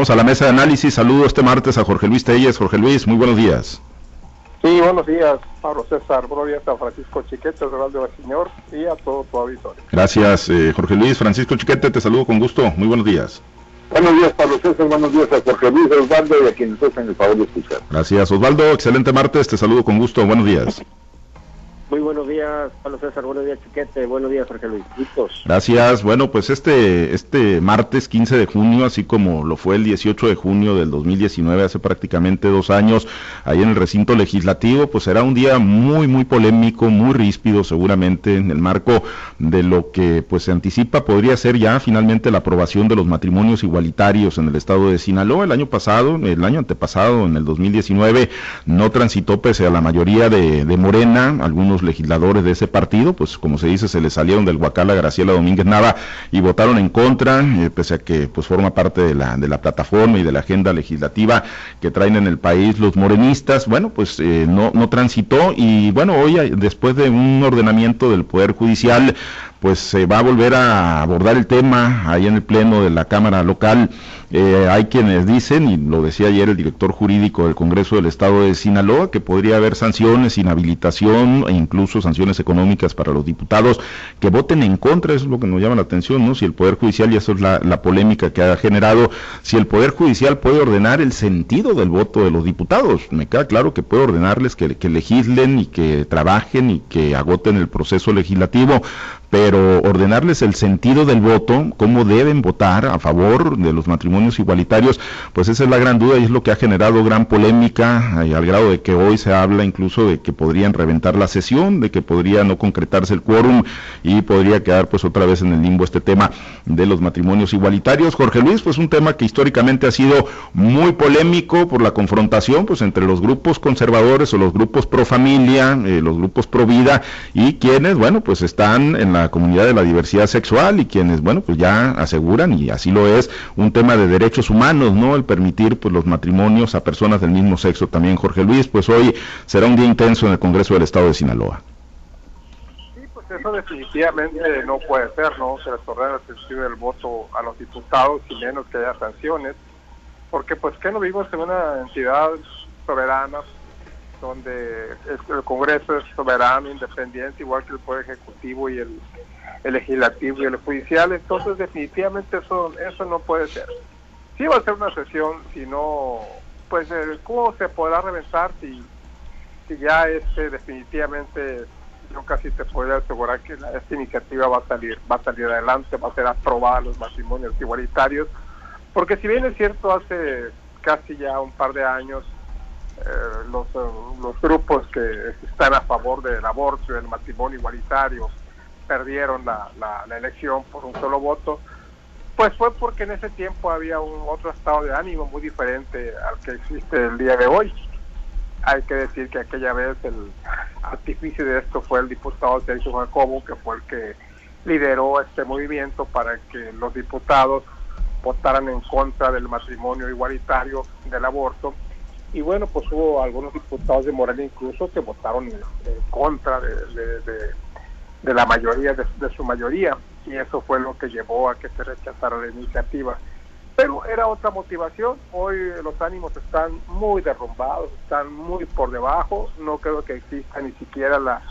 Vamos a la mesa de análisis. Saludo este martes a Jorge Luis Telles. Jorge Luis, muy buenos días. Sí, buenos días, Pablo César, buenos días a Francisco Chiquete, de Señor, y a todo tu auditorio. Gracias, eh, Jorge Luis. Francisco Chiquete, te saludo con gusto. Muy buenos días. Buenos días, Pablo César. Buenos días a Jorge Luis Osvaldo y a quienes hacen el favor de escuchar. Gracias, Osvaldo. Excelente martes. Te saludo con gusto. Buenos días. Muy buenos días, Pablo César. Buenos días, Chiquete. Buenos días, Jorge Luis. Gracias. Bueno, pues este, este martes 15 de junio, así como lo fue el 18 de junio del 2019, hace prácticamente dos años, ahí en el recinto legislativo, pues será un día muy, muy polémico, muy ríspido, seguramente, en el marco de lo que pues se anticipa podría ser ya finalmente la aprobación de los matrimonios igualitarios en el estado de Sinaloa. El año pasado, el año antepasado, en el 2019, no transitó pese a la mayoría de, de Morena, algunos legisladores de ese partido, pues como se dice, se le salieron del Huacal a Graciela Domínguez Nava y votaron en contra, eh, pese a que pues forma parte de la, de la plataforma y de la agenda legislativa que traen en el país los morenistas, bueno, pues eh, no, no transitó y bueno, hoy después de un ordenamiento del Poder Judicial, pues se va a volver a abordar el tema ahí en el pleno de la Cámara local. Eh, hay quienes dicen, y lo decía ayer el director jurídico del Congreso del Estado de Sinaloa, que podría haber sanciones, inhabilitación e incluso sanciones económicas para los diputados que voten en contra, eso es lo que nos llama la atención, ¿no? Si el Poder Judicial, y eso es la, polémica que ha generado, si el Poder Judicial puede ordenar el sentido del voto de los diputados, me queda claro que puede ordenarles que, que legislen y que trabajen y que agoten el proceso legislativo, pero ordenarles el sentido del voto, cómo deben votar a favor de los matrimonios igualitarios, pues esa es la gran duda y es lo que ha generado gran polémica, eh, al grado de que hoy se habla incluso de que podrían reventar la sesión, de que podría no concretarse el quórum y podría quedar pues otra vez en el limbo este tema de los matrimonios igualitarios. Jorge Luis, pues un tema que históricamente ha sido muy polémico por la confrontación pues entre los grupos conservadores o los grupos pro familia, eh, los grupos pro vida y quienes, bueno, pues están en la comunidad de la diversidad sexual y quienes, bueno, pues ya aseguran, y así lo es, un tema de derechos humanos, ¿no? El permitir pues los matrimonios a personas del mismo sexo también, Jorge Luis, pues hoy será un día intenso en el Congreso del Estado de Sinaloa. Sí, pues eso definitivamente no puede ser, ¿no? Se les ordena el voto a los diputados y menos que haya sanciones, porque pues que no vivimos en una entidad soberana donde el Congreso es soberano, independiente, igual que el Poder Ejecutivo y el, Legislativo y el Judicial, entonces definitivamente eso, eso no puede ser. Si va a ser una sesión, si no, pues eh, ¿cómo se podrá reventar si, si ya este definitivamente yo casi te podría asegurar que esta iniciativa va a salir, va a salir adelante, va a ser aprobada los matrimonios igualitarios, porque si bien es cierto hace casi ya un par de años los, eh, los grupos que están a favor del aborto y del matrimonio igualitario perdieron la, la, elección por un solo voto, pues fue porque en ese tiempo había un otro estado de ánimo muy diferente al que existe el día de hoy. Hay que decir que aquella vez el artificio de esto fue el diputado Sergio Jacobo, que fue el que lideró este movimiento para que los diputados votaran en contra del matrimonio igualitario, del aborto, y bueno, pues hubo algunos diputados de Morena incluso que votaron en, contra de, de, la mayoría, de, su mayoría, y eso fue lo que llevó a que se rechazara la iniciativa. Pero era otra motivación, hoy los ánimos están muy derrumbados, están muy por debajo, no creo que exista ni siquiera la,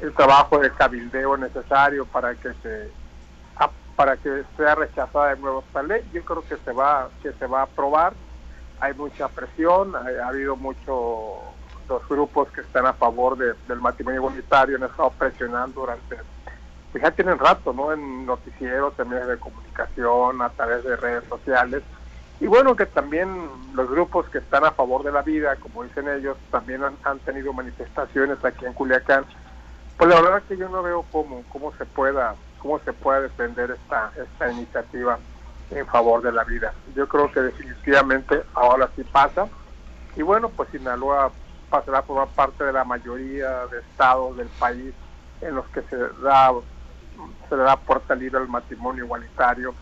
el trabajo de cabildeo necesario para que se para que sea rechazada de nuevo esta ley. Yo creo que se va que se va a aprobar hay mucha presión, ha, habido muchos los grupos que están a favor del matrimonio igualitario han estado presionando durante, pues ya tienen rato, ¿no? En noticieros, en de comunicación, a través de redes sociales. Y bueno, que también los grupos que están a favor de la vida, como dicen ellos, también han, tenido manifestaciones aquí en Culiacán. Pues la verdad es que yo no veo cómo, cómo se pueda, cómo se pueda defender esta, esta iniciativa en favor de la vida. Yo creo que definitivamente ahora sí pasa. Y bueno, pues Sinaloa pasará a formar parte de la mayoría de estados del país en los que se da se le da puerta libre al matrimonio igualitario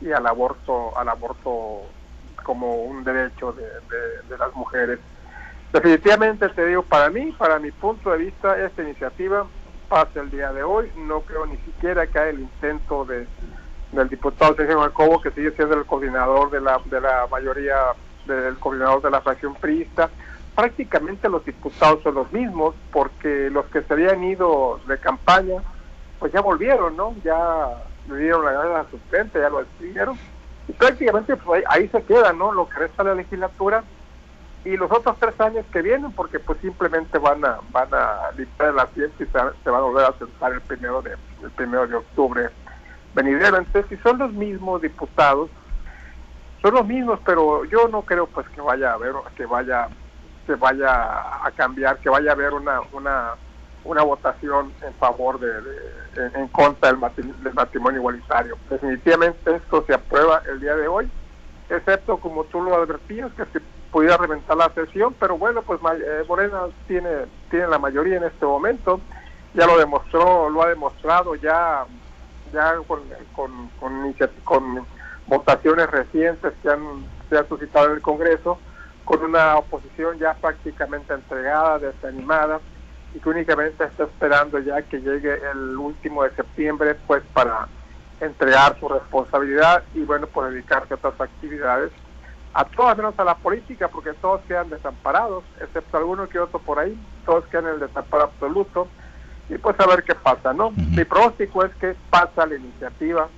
y al aborto al aborto como un derecho de, las mujeres. Definitivamente te digo, para mí, para mi punto de vista, esta iniciativa pasa el día de hoy. No creo ni siquiera que haya el intento de del diputado Sergio Jacobo, que sigue siendo el coordinador de la, de la mayoría, del coordinador de la fracción priista. Prácticamente los diputados son los mismos, porque los que se habían ido de campaña, pues ya volvieron, ¿no? Ya le dieron la gana a suplente, ya lo despidieron. Y prácticamente pues, ahí, ahí se queda, ¿no? Lo que resta de la legislatura y los otros tres años que vienen porque pues simplemente van a van a limpiar el asiento y se, se van a volver a sentar el primero de el primero de octubre venidero. Entonces si son los mismos diputados son los mismos pero yo no creo pues que vaya a haber que vaya que vaya a cambiar que vaya a haber una una una votación en favor de, en, contra del matrimonio, del matrimonio igualitario. Definitivamente esto se aprueba el día de hoy excepto como tú lo advertías que se pudiera reventar la sesión, pero bueno, pues eh, Morena tiene, tiene la mayoría en este momento, ya lo demostró, lo ha demostrado ya, ya con, con, con, votaciones recientes que han, se han suscitado en el Congreso, con una oposición ya prácticamente entregada, desanimada, y que únicamente está esperando ya que llegue el último de septiembre, pues para entregar su responsabilidad y bueno, pues dedicarse a otras actividades a todas menos a la política, porque todos quedan desamparados, excepto alguno que otro por ahí, todos quedan en el desamparo absoluto, y pues a ver qué pasa, ¿no? Mi pronóstico es que pasa la iniciativa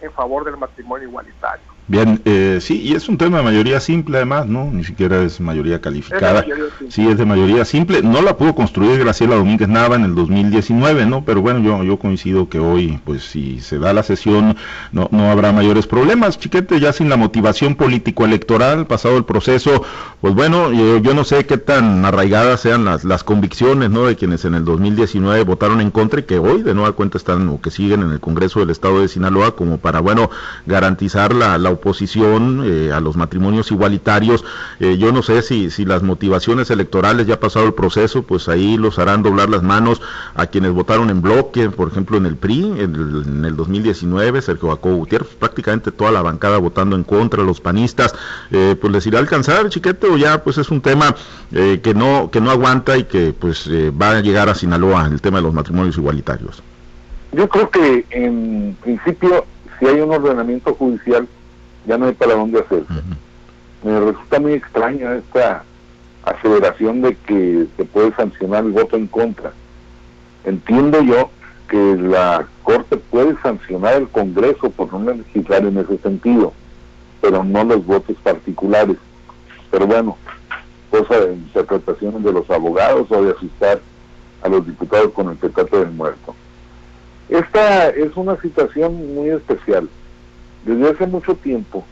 en favor del matrimonio igualitario. Bien, eh, sí, y es un tema de mayoría simple además, ¿no? Ni siquiera es mayoría calificada. Es mayoría sí, es de mayoría simple. No la pudo construir Graciela Domínguez Nava en el 2019, ¿no? Pero bueno, yo, yo coincido que hoy, pues si se da la sesión, no, no habrá mayores problemas. Chiquete, ya sin la motivación político-electoral, pasado el proceso, pues bueno, yo, yo, no sé qué tan arraigadas sean las, las convicciones, ¿no? De quienes en el 2019 votaron en contra y que hoy de nueva cuenta están o que siguen en el Congreso del Estado de Sinaloa como para, bueno, garantizar la, la oposición eh, a los matrimonios igualitarios. Eh, yo no sé si, si las motivaciones electorales ya ha pasado el proceso, pues ahí los harán doblar las manos a quienes votaron en bloque, por ejemplo en el PRI, en el, en el 2019, Sergio Jacobo Gutiérrez, prácticamente toda la bancada votando en contra, los panistas, eh, pues les irá a alcanzar, chiquete, o ya pues es un tema que no que no aguanta y que pues va a llegar a Sinaloa, el tema de los matrimonios igualitarios. Yo creo que en principio, si hay un ordenamiento judicial, ya no hay para dónde hacerse. Uh -huh. Me resulta muy extraña esta aceleración de que se puede sancionar el voto en contra. Entiendo yo que la Corte puede sancionar el Congreso por no legislar en ese sentido, pero no los votos particulares. Pero bueno, cosa de interpretaciones de los abogados o de asustar a los diputados con el pecado del muerto. Esta es una situación muy especial desde hace mucho tiempo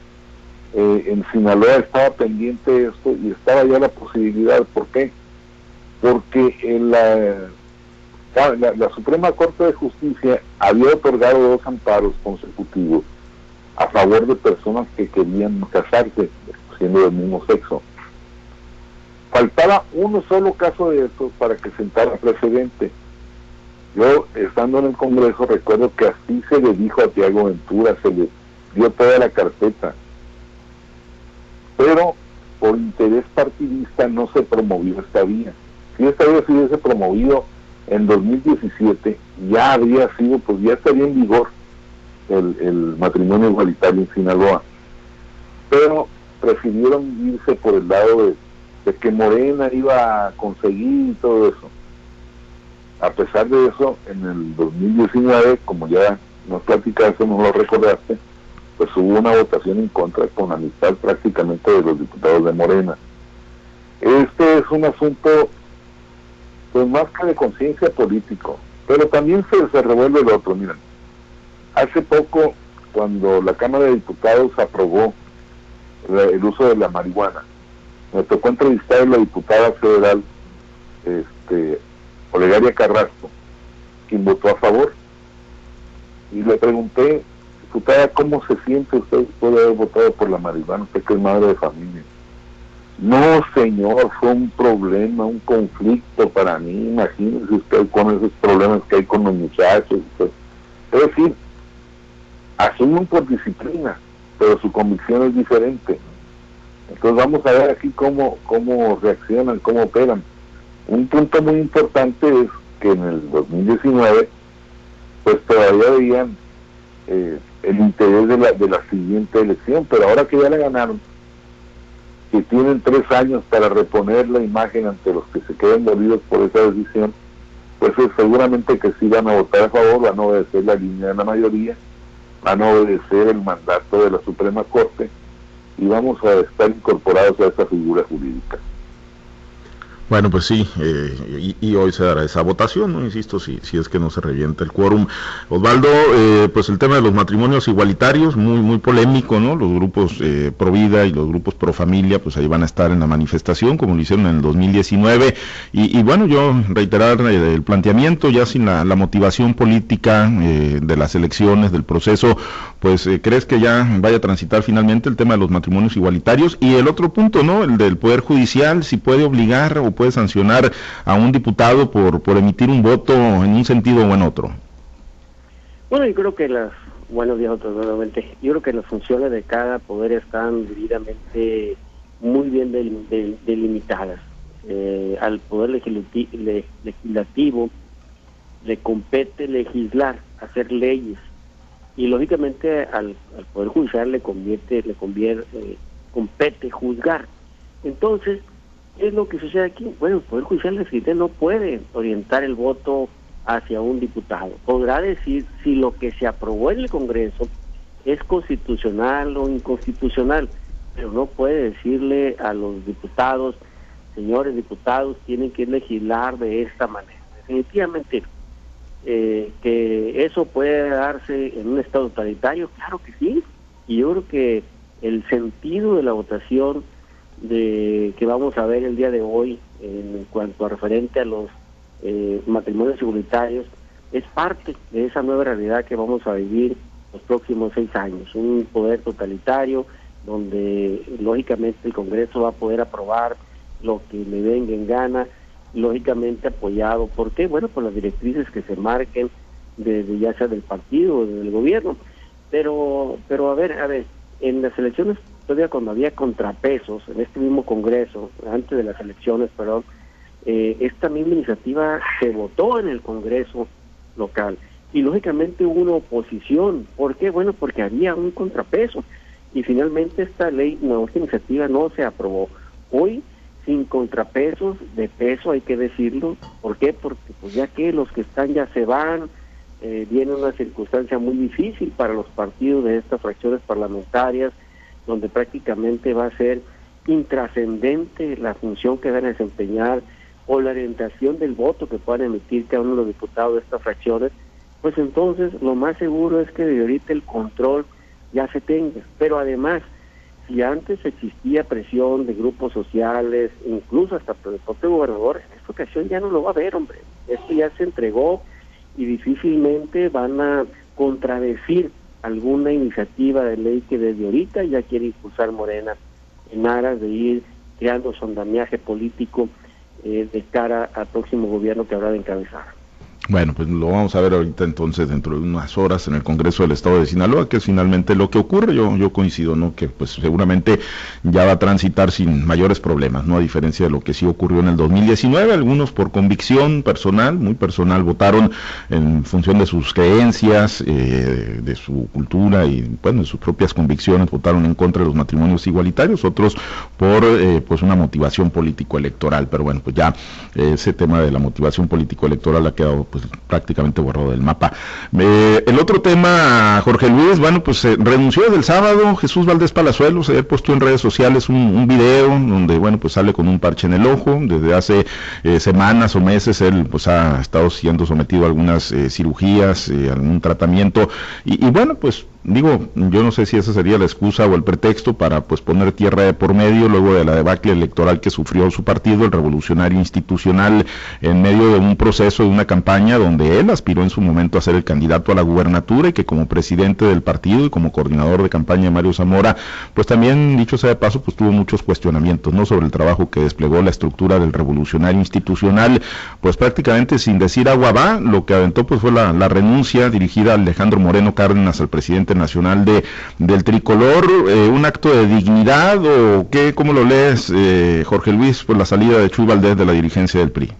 eh, en Sinaloa estaba pendiente esto y estaba ya la posibilidad. ¿Por qué? Porque en la, la, Suprema Corte de Justicia había otorgado dos amparos consecutivos a favor de personas que querían casarse siendo del mismo sexo. Faltaba uno solo caso de estos para que sentara precedente. Yo, estando en el Congreso, recuerdo que así se le dijo a Tiago Ventura, se le dio toda la carpeta. Pero por interés partidista no se promovió esta vía. Si esta vía se hubiese promovido en 2017, ya habría sido, pues ya estaría en vigor el, matrimonio igualitario en Sinaloa. Pero prefirieron irse por el lado de, de que Morena iba a conseguir todo eso. A pesar de eso, en el 2019, como ya nos platicaste, no lo recordaste, pues hubo una votación en contra con amistad prácticamente de los diputados de Morena. Este es un asunto, pues más que de conciencia político, pero también se, se revuelve el otro. Miren, hace poco, cuando la Cámara de Diputados aprobó el uso de la marihuana, me tocó entrevistar a la diputada federal, este, Olegaria Carrasco, quien votó a favor, y le pregunté diputada, ¿cómo se siente usted después de haber votado por la marihuana? Usted que es madre de familia. No, señor, fue un problema, un conflicto para mí. Imagínese usted con esos problemas que hay con los muchachos. Usted. Es decir, asumen por disciplina, pero su convicción es diferente. Entonces vamos a ver aquí cómo, cómo reaccionan, cómo operan. Un punto muy importante es que en el 2019, pues todavía habían eh, el interés de la, de la siguiente elección, pero ahora que ya le ganaron, que tienen tres años para reponer la imagen ante los que se queden dolidos por esa decisión, pues seguramente que sí van a votar a favor, van a obedecer la línea de la mayoría, van a obedecer el mandato de la Suprema Corte y vamos a estar incorporados a esa figura jurídica. Bueno, pues sí, eh, y, hoy se dará esa votación, ¿no? Insisto, si, si es que no se revienta el quórum. Osvaldo, eh, pues el tema de los matrimonios igualitarios, muy, muy polémico, ¿no? Los grupos eh, pro vida y los grupos pro familia, pues ahí van a estar en la manifestación, como lo hicieron en el 2019. Y, y bueno, yo reiterar el planteamiento, ya sin la, la motivación política de las elecciones, del proceso, pues crees que ya vaya a transitar finalmente el tema de los matrimonios igualitarios. Y el otro punto, ¿no? El del Poder Judicial, si puede obligar o puede sancionar a un diputado por, por emitir un voto en un sentido o en otro? Bueno, yo creo que las, buenos días nuevamente, yo creo que las funciones de cada poder están debidamente muy bien delimitadas. Eh, al poder legislativo le compete legislar, hacer leyes, y lógicamente al, poder judicial le convierte, le convierte, eh, compete juzgar. Entonces, ¿Qué es lo que sucede aquí? Bueno, el Poder Judicial de no puede orientar el voto hacia un diputado. Podrá decir si lo que se aprobó en el Congreso es constitucional o inconstitucional, pero no puede decirle a los diputados, señores diputados, tienen que legislar de esta manera. Definitivamente, eh, que eso puede darse en un Estado totalitario, claro que sí, y yo creo que el sentido de la votación de que vamos a ver el día de hoy en cuanto a referente a los eh, matrimonios igualitarios es parte de esa nueva realidad que vamos a vivir los próximos seis años, un poder totalitario donde lógicamente el Congreso va a poder aprobar lo que le venga en gana, lógicamente apoyado, ¿por qué? Bueno, por las directrices que se marquen desde ya sea del partido o del gobierno. Pero, pero a ver, a ver, en las elecciones todavía cuando había contrapesos en este mismo Congreso, antes de las elecciones, perdón, eh, esta misma iniciativa se votó en el Congreso local y lógicamente hubo una oposición. ¿Por qué? Bueno, porque había un contrapeso y finalmente esta ley, no, esta iniciativa no se aprobó. Hoy, sin contrapesos de peso, hay que decirlo. ¿Por qué? Porque pues ya que los que están ya se van, eh, viene una circunstancia muy difícil para los partidos de estas fracciones parlamentarias, donde prácticamente va a ser intrascendente la función que van a desempeñar o la orientación del voto que puedan emitir cada uno de los diputados de estas fracciones, pues entonces lo más seguro es que de ahorita el control ya se tenga. Pero además, si antes existía presión de grupos sociales, incluso hasta por el propio gobernador, en esta ocasión ya no lo va a ver, hombre. Esto ya se entregó y difícilmente van a contradecir alguna iniciativa de ley que desde ahorita ya quiere impulsar Morena en aras de ir creando sondamiaje político eh, de cara al próximo gobierno que habrá de encabezar. Bueno, pues lo vamos a ver ahorita entonces dentro de unas horas en el Congreso del Estado de Sinaloa, que es finalmente lo que ocurre. Yo, yo coincido, ¿no? Que pues seguramente ya va a transitar sin mayores problemas, ¿no? A diferencia de lo que sí ocurrió en el 2019, algunos por convicción personal, muy personal, votaron en función de sus creencias, eh, de su cultura y, bueno, de sus propias convicciones, votaron en contra de los matrimonios igualitarios, otros por, eh, pues una motivación político-electoral. Pero bueno, pues ya ese tema de la motivación político-electoral ha quedado pues, prácticamente borrado del mapa. Eh, el otro tema, Jorge Luis, bueno, pues renunció desde el sábado Jesús Valdés Palazuelos, se puesto en redes sociales un, video donde, bueno, pues sale con un parche en el ojo, desde hace eh, semanas o meses él pues ha estado siendo sometido a algunas eh, cirugías, algún tratamiento, y bueno, pues digo, yo no sé si esa sería la excusa o el pretexto para pues poner tierra de por medio luego de la debacle electoral que sufrió su partido, el revolucionario institucional, en medio de un proceso de una campaña donde él aspiró en su momento a ser el candidato a la gubernatura y que como presidente del partido y como coordinador de campaña de Mario Zamora, pues también, dicho sea de paso, pues tuvo muchos cuestionamientos, ¿no? Sobre el trabajo que desplegó la estructura del revolucionario institucional, pues prácticamente sin decir agua va, lo que aventó pues fue la, la renuncia dirigida a Alejandro Moreno Cárdenas, al presidente nacional de del tricolor, eh, un acto de dignidad o qué, cómo lo lees, eh, Jorge Luis, por la salida de Chuy Valdés de la dirigencia del PRI?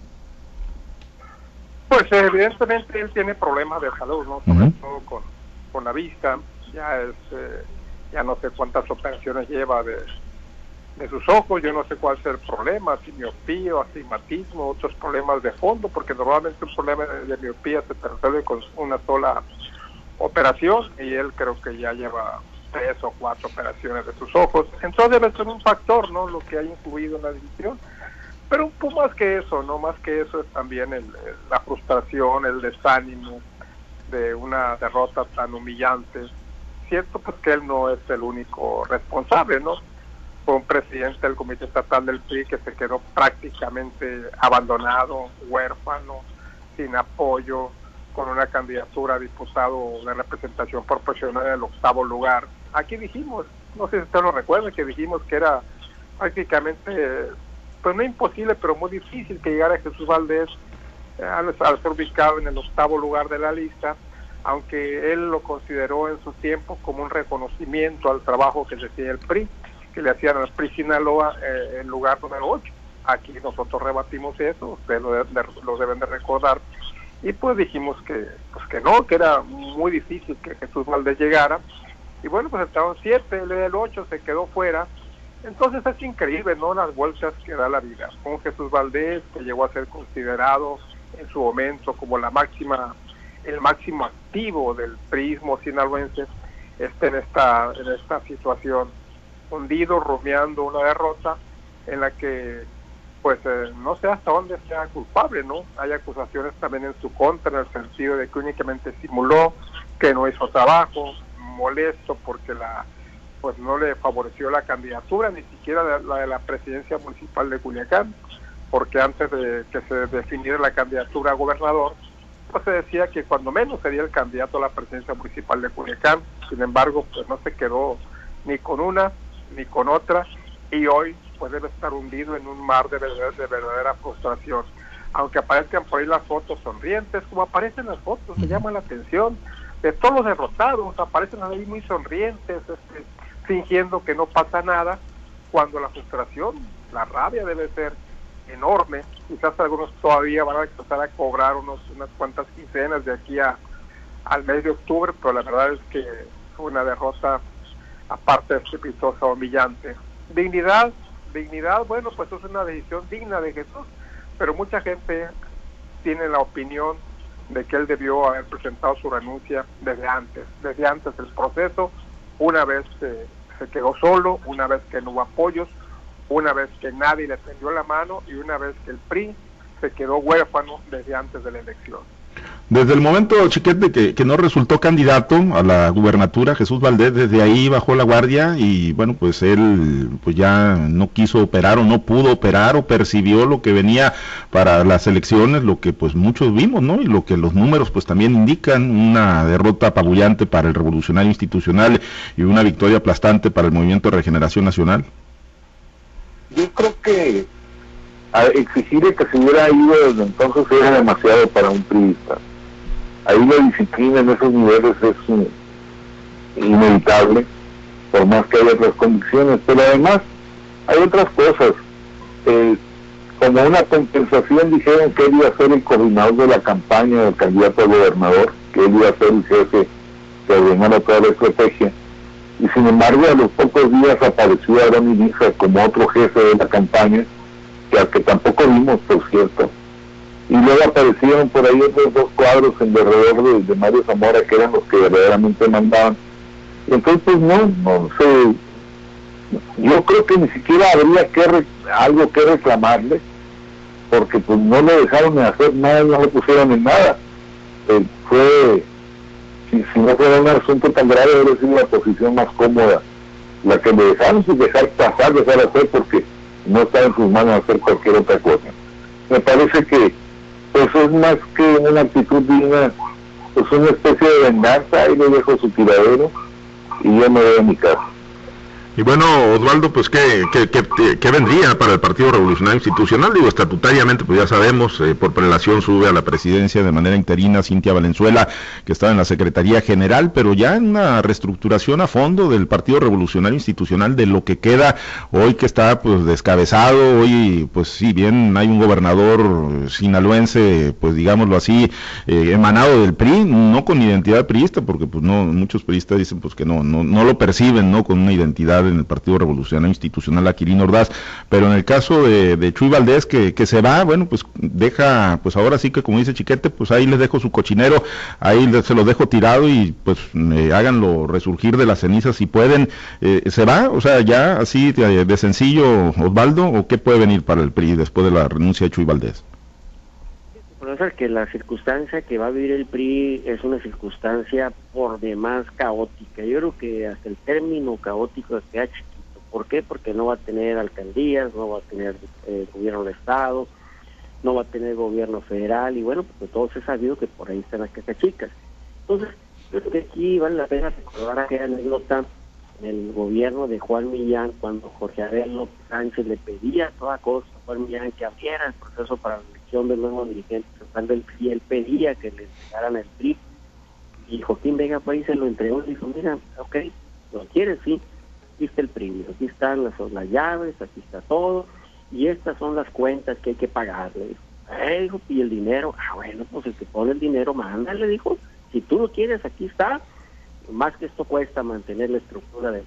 Pues evidentemente él tiene problemas de salud, ¿no? Sobre todo con, con la vista. ya es, eh, ya no sé cuántas operaciones lleva de, de sus ojos, yo no sé cuál es el problema, si miopía, astigmatismo, otros problemas de fondo, porque normalmente un problema de, miopía se resuelve con una sola operación y él creo que ya lleva tres o cuatro operaciones de sus ojos. Entonces debe ser un factor, ¿no? Lo que ha incluido en la decisión. Pero un poco más que eso, ¿no? Más que eso es también el, la frustración, el desánimo de una derrota tan humillante. Cierto, pues que él no es el único responsable, ¿no? fue un presidente del Comité Estatal del PRI que se quedó prácticamente abandonado, huérfano, sin apoyo, con una candidatura a diputado de representación proporcional en el octavo lugar. Aquí dijimos, no sé si usted lo recuerda, que dijimos que era prácticamente, pues no imposible, pero muy difícil que llegara Jesús Valdés eh, al, ser ubicado en el octavo lugar de la lista, aunque él lo consideró en su tiempo como un reconocimiento al trabajo que decía el PRI que le hacían al PRI Sinaloa eh, en lugar número 8. Aquí nosotros rebatimos eso, ustedes lo, lo, deben de recordar. Y pues dijimos que, pues que no, que era muy difícil que Jesús Valdés llegara. Y bueno, pues estaban 7, él el 8 se quedó fuera. Entonces es increíble, ¿no? Las vueltas que da la vida. Con Jesús Valdés, que llegó a ser considerado en su momento como la máxima, el máximo activo del prismo sinaloense, esté en esta, en esta situación hundido, rumiando una derrota en la que pues eh, no sé hasta dónde sea culpable, ¿no? Hay acusaciones también en su contra en el sentido de que únicamente simuló, que no hizo trabajo, molesto porque la pues no le favoreció la candidatura, ni siquiera la de la presidencia municipal de Culiacán, porque antes de que se definiera la candidatura a gobernador, pues se decía que cuando menos sería el candidato a la presidencia municipal de Culiacán, sin embargo, pues no se quedó ni con una ni con otra y hoy pues debe estar hundido en un mar de, de verdadera frustración. Aunque aparezcan por ahí las fotos sonrientes, como aparecen las fotos, se llama la atención de todos los derrotados, aparecen ahí muy sonrientes, este, fingiendo que no pasa nada, cuando la frustración, la rabia debe ser enorme. Quizás algunos todavía van a empezar a cobrar unos, unas cuantas quincenas de aquí a, al mes de octubre, pero la verdad es que fue una derrota aparte de estrepitosa humillante. Dignidad, dignidad, bueno, pues es una decisión digna de Jesús, pero mucha gente tiene la opinión de que él debió haber presentado su renuncia desde antes, desde antes del proceso, una vez se quedó solo, una vez que no hubo apoyos, una vez que nadie le tendió la mano y una vez que el PRI se quedó huérfano desde antes de la elección. Desde el momento, Chiquete, que, no resultó candidato a la gubernatura, Jesús Valdés, desde ahí bajó la guardia y bueno, pues él pues ya no quiso operar o no pudo operar o percibió lo que venía para las elecciones, lo que pues muchos vimos, ¿no? Y lo que los números pues también indican, una derrota apabullante para el revolucionario institucional y una victoria aplastante para el Movimiento de Regeneración Nacional. Yo creo que exigirle que se hubiera ido desde entonces era demasiado para un periodista ahí la disciplina en esos niveles es inevitable, por más que haya otras condiciones, pero además hay otras cosas. Eh, como una compensación dijeron que él iba a ser el coordinador de la campaña del candidato gobernador, que él iba a ser el jefe que ordenara toda la estrategia. Y sin embargo, a los pocos días apareció Aaron Ibiza como otro jefe de la campaña, que que tampoco vimos, por cierto y luego aparecieron por ahí otros dos cuadros en alrededor de, Mario Zamora que eran los que verdaderamente mandaban. Entonces, pues no, no sé, yo creo que ni siquiera habría que algo que reclamarle, porque pues no le dejaron de hacer nada, no le pusieron en nada. Eh, fue, si, no fuera un asunto tan grave, habría sido la posición más cómoda. La que le dejaron sin dejar pasar, dejar hacer, porque no está en sus manos hacer cualquier otra cosa. Me parece que eso es más que una actitud digna, es una especie de venganza, y le dejo su tiradero y yo me voy a mi casa. Y bueno, Osvaldo, pues ¿qué, qué, vendría para el Partido Revolucionario Institucional? Digo, estatutariamente, pues ya sabemos, eh, por prelación sube a la presidencia de manera interina Cintia Valenzuela, que estaba en la Secretaría General, pero ya en una reestructuración a fondo del Partido Revolucionario Institucional de lo que queda hoy que está pues descabezado, hoy pues si bien hay un gobernador sinaloense, pues digámoslo así, eh, emanado del PRI, no con identidad priista, porque pues no, muchos priistas dicen pues que no, no, no lo perciben, ¿no? Con una identidad en el Partido Revolucionario Institucional Aquilino Ordaz, pero en el caso de, Chuy Valdés que, se va, bueno, pues deja, pues ahora sí que como dice Chiquete, pues ahí les dejo su cochinero, ahí se lo dejo tirado y pues eh, háganlo resurgir de las cenizas si pueden. Eh, ¿Se va? O sea, ya así de, sencillo, Osvaldo, o qué puede venir para el PRI después de la renuncia de Chuy Valdés? Que la circunstancia que va a vivir el PRI es una circunstancia por demás caótica. Yo creo que hasta el término caótico queda chiquito. ¿Por qué? Porque no va a tener alcaldías, no va a tener eh, gobierno de Estado, no va a tener gobierno federal y bueno, pues todos he sabido que por ahí están las casas chicas. Entonces, yo creo que aquí vale la pena recordar aquella anécdota el gobierno de Juan Millán cuando Jorge Abel Sánchez le pedía toda cosa a Juan Millán que abriera el proceso para elección del nuevo dirigente del PRI, él pedía que le entregaran el PRI y Joaquín Vega y se lo entregó y dijo, mira, ok, lo quieres, sí, aquí está el PRI, aquí están las, las llaves, aquí está todo y estas son las cuentas que hay que pagarle. Eh, dijo, y el dinero, ah, bueno, pues el que pone el dinero, mándale, dijo, si tú lo quieres, aquí está, más que esto cuesta mantener la estructura de,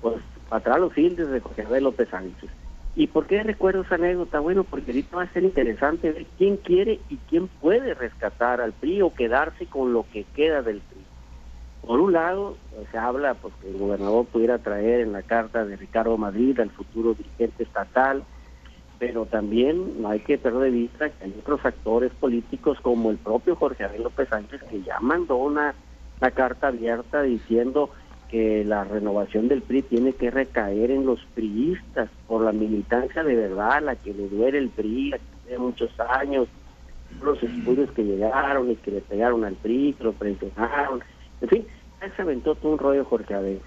pues, atrás los índices de José López Sánchez. ¿Y por qué recuerdo esa anécdota? Bueno, porque ahorita va a ser interesante ver quién quiere y quién puede rescatar al PRI o quedarse con lo que queda del PRI. Por un lado, se habla pues, que el gobernador pudiera traer en la carta de Ricardo Madrid al futuro dirigente estatal, pero también no hay que perder de vista que hay otros actores políticos como el propio Jorge Abel López Sánchez que ya mandó una la carta abierta diciendo que la renovación del PRI tiene que recaer en los priistas por la militancia de verdad, la que le duele el PRI, la que muchos años, los estudios que llegaron y que le pegaron al PRI, que lo presionaron, en fin, se aventó todo un rollo Jorge Abel.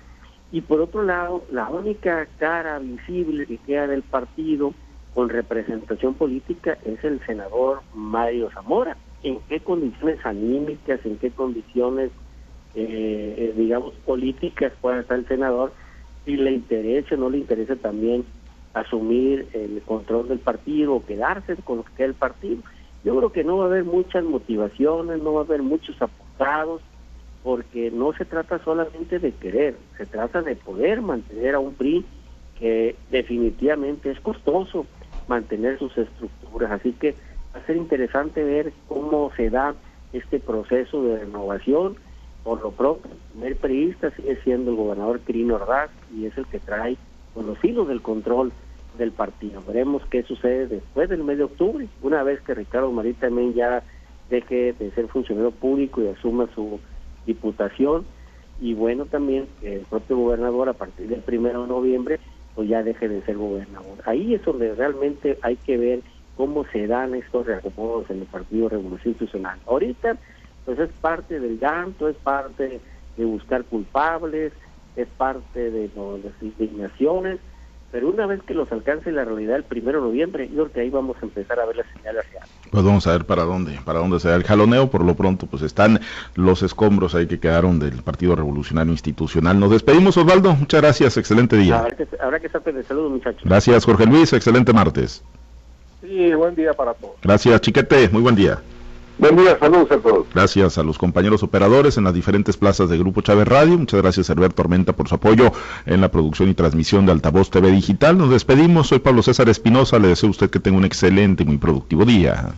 Y por otro lado, la única cara visible que queda del partido con representación política es el senador Mario Zamora. ¿En qué condiciones anímicas, en qué condiciones eh, eh, digamos, políticas pueda estar el senador, si le interesa o no le interesa también asumir el control del partido o quedarse con lo que queda el partido. Yo creo que no va a haber muchas motivaciones, no va a haber muchos apostados, porque no se trata solamente de querer, se trata de poder mantener a un PRI que definitivamente es costoso mantener sus estructuras. Así que va a ser interesante ver cómo se da este proceso de renovación por lo pronto, el periodista sigue siendo el gobernador Quirino Ordaz y es el que trae con los del control del partido. Veremos qué sucede después del mes de octubre, una vez que Ricardo Marí también ya deje de ser funcionario público y asuma su diputación. Y bueno, también el propio gobernador a partir del primero de noviembre pues ya deje de ser gobernador. Ahí es donde realmente hay que ver cómo se dan estos reacomodos en el Partido Revolución Institucional. Ahorita pues es parte del llanto, es parte de buscar culpables, es parte de las indignaciones, pero una vez que los alcance la realidad el primero de noviembre, yo creo que ahí vamos a empezar a ver las señales reales. Pues vamos a ver para dónde, para dónde se da el jaloneo, por lo pronto pues están los escombros ahí que quedaron del Partido Revolucionario Institucional. Nos despedimos Osvaldo, muchas gracias, excelente día. Habrá que, habrá que de salud muchachos. Gracias Jorge Luis, excelente martes. Sí, buen día para todos. Gracias Chiquete, muy buen día. Buen saludos a todos. Gracias a los compañeros operadores en las diferentes plazas de Grupo Chávez Radio. Muchas gracias Herbert Tormenta por su apoyo en la producción y transmisión de Altavoz TV Digital. Nos despedimos. Soy Pablo César Espinosa. Le deseo a usted que tenga un excelente y muy productivo día.